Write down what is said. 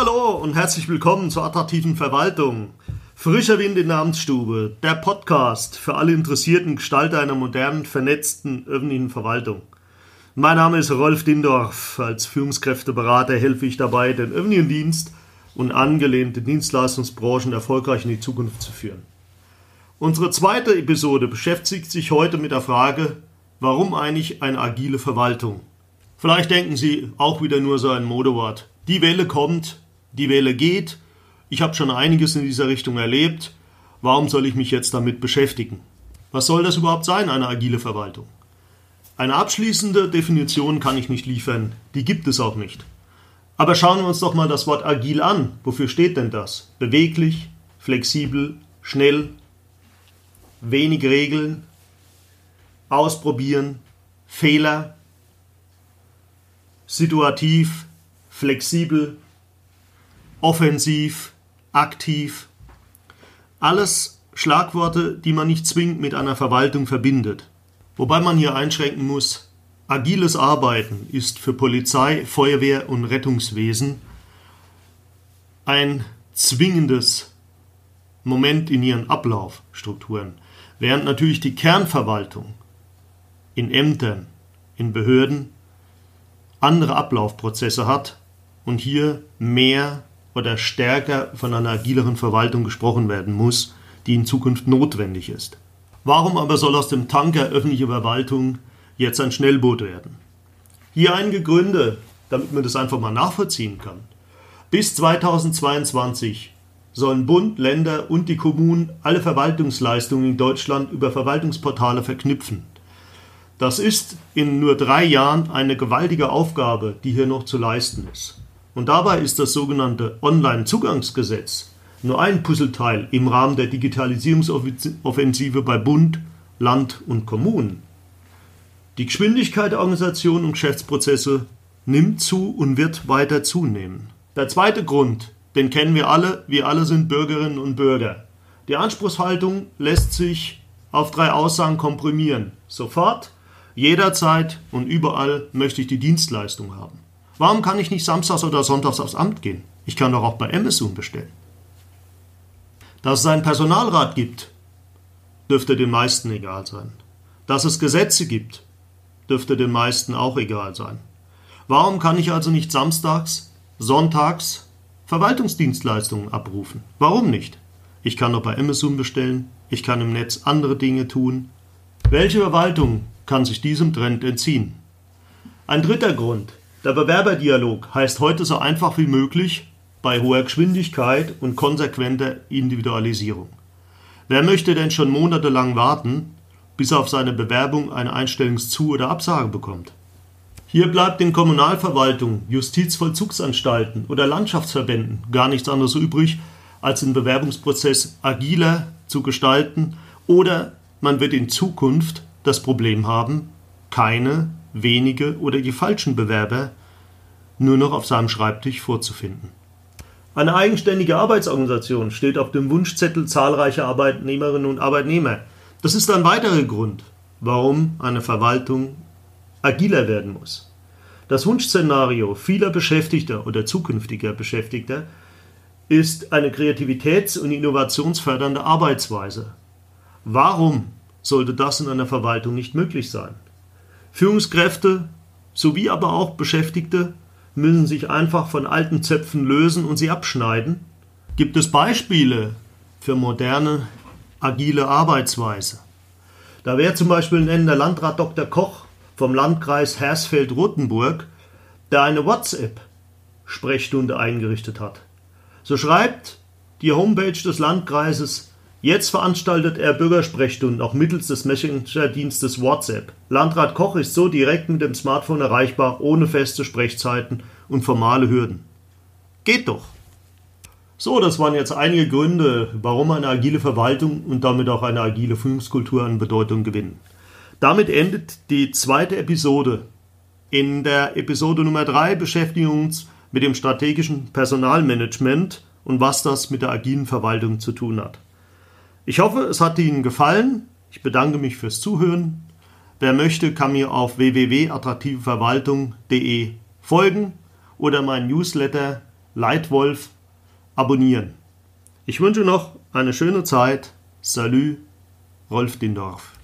Hallo und herzlich willkommen zur attraktiven Verwaltung. Frischer Wind in der Amtsstube, der Podcast für alle interessierten Gestalter einer modernen, vernetzten öffentlichen Verwaltung. Mein Name ist Rolf Dindorf. Als Führungskräfteberater helfe ich dabei, den öffentlichen Dienst und angelehnte Dienstleistungsbranchen erfolgreich in die Zukunft zu führen. Unsere zweite Episode beschäftigt sich heute mit der Frage, warum eigentlich eine agile Verwaltung? Vielleicht denken Sie auch wieder nur so ein Modewort. Die Welle kommt, die Welle geht. Ich habe schon einiges in dieser Richtung erlebt. Warum soll ich mich jetzt damit beschäftigen? Was soll das überhaupt sein, eine agile Verwaltung? Eine abschließende Definition kann ich nicht liefern, die gibt es auch nicht. Aber schauen wir uns doch mal das Wort agil an. Wofür steht denn das? Beweglich, flexibel, schnell, wenig Regeln, ausprobieren, Fehler, situativ, flexibel, offensiv, aktiv. Alles Schlagworte, die man nicht zwingend mit einer Verwaltung verbindet. Wobei man hier einschränken muss, agiles Arbeiten ist für Polizei, Feuerwehr und Rettungswesen ein zwingendes Moment in ihren Ablaufstrukturen, während natürlich die Kernverwaltung in Ämtern, in Behörden andere Ablaufprozesse hat und hier mehr oder stärker von einer agileren Verwaltung gesprochen werden muss, die in Zukunft notwendig ist. Warum aber soll aus dem Tanker öffentliche Verwaltung jetzt ein Schnellboot werden? Hier einige Gründe, damit man das einfach mal nachvollziehen kann. Bis 2022 sollen Bund, Länder und die Kommunen alle Verwaltungsleistungen in Deutschland über Verwaltungsportale verknüpfen. Das ist in nur drei Jahren eine gewaltige Aufgabe, die hier noch zu leisten ist. Und dabei ist das sogenannte Online-Zugangsgesetz nur ein Puzzleteil im Rahmen der Digitalisierungsoffensive bei Bund, Land und Kommunen. Die Geschwindigkeit der Organisation und Geschäftsprozesse nimmt zu und wird weiter zunehmen. Der zweite Grund, den kennen wir alle, wir alle sind Bürgerinnen und Bürger. Die Anspruchshaltung lässt sich auf drei Aussagen komprimieren. Sofort, jederzeit und überall möchte ich die Dienstleistung haben. Warum kann ich nicht samstags oder sonntags aufs Amt gehen? Ich kann doch auch bei Amazon bestellen. Dass es einen Personalrat gibt, dürfte den meisten egal sein. Dass es Gesetze gibt, dürfte den meisten auch egal sein. Warum kann ich also nicht samstags, sonntags Verwaltungsdienstleistungen abrufen? Warum nicht? Ich kann doch bei Amazon bestellen, ich kann im Netz andere Dinge tun. Welche Verwaltung kann sich diesem Trend entziehen? Ein dritter Grund. Der Bewerberdialog heißt heute so einfach wie möglich bei hoher Geschwindigkeit und konsequenter Individualisierung. Wer möchte denn schon monatelang warten, bis er auf seine Bewerbung eine Einstellungszu- oder Absage bekommt? Hier bleibt den Kommunalverwaltungen, Justizvollzugsanstalten oder Landschaftsverbänden gar nichts anderes übrig, als den Bewerbungsprozess agiler zu gestalten oder man wird in Zukunft das Problem haben, keine, wenige oder die falschen Bewerber nur noch auf seinem Schreibtisch vorzufinden. Eine eigenständige Arbeitsorganisation steht auf dem Wunschzettel zahlreicher Arbeitnehmerinnen und Arbeitnehmer. Das ist ein weiterer Grund, warum eine Verwaltung agiler werden muss. Das Wunschszenario vieler Beschäftigter oder zukünftiger Beschäftigter ist eine kreativitäts- und innovationsfördernde Arbeitsweise. Warum sollte das in einer Verwaltung nicht möglich sein? Führungskräfte sowie aber auch Beschäftigte müssen sich einfach von alten Zöpfen lösen und sie abschneiden? Gibt es Beispiele für moderne, agile Arbeitsweise? Da wäre zum Beispiel nennen der Landrat Dr. Koch vom Landkreis Hersfeld-Rotenburg, der eine WhatsApp-Sprechstunde eingerichtet hat. So schreibt die Homepage des Landkreises Jetzt veranstaltet er Bürgersprechstunden auch mittels des Messenger-Dienstes WhatsApp. Landrat Koch ist so direkt mit dem Smartphone erreichbar, ohne feste Sprechzeiten und formale Hürden. Geht doch! So, das waren jetzt einige Gründe, warum eine agile Verwaltung und damit auch eine agile Führungskultur an Bedeutung gewinnen. Damit endet die zweite Episode. In der Episode Nummer 3 beschäftigen wir uns mit dem strategischen Personalmanagement und was das mit der agilen Verwaltung zu tun hat. Ich hoffe, es hat Ihnen gefallen. Ich bedanke mich fürs Zuhören. Wer möchte, kann mir auf www.attraktiveverwaltung.de folgen oder mein Newsletter Leitwolf abonnieren. Ich wünsche noch eine schöne Zeit. Salü, Rolf Dindorf.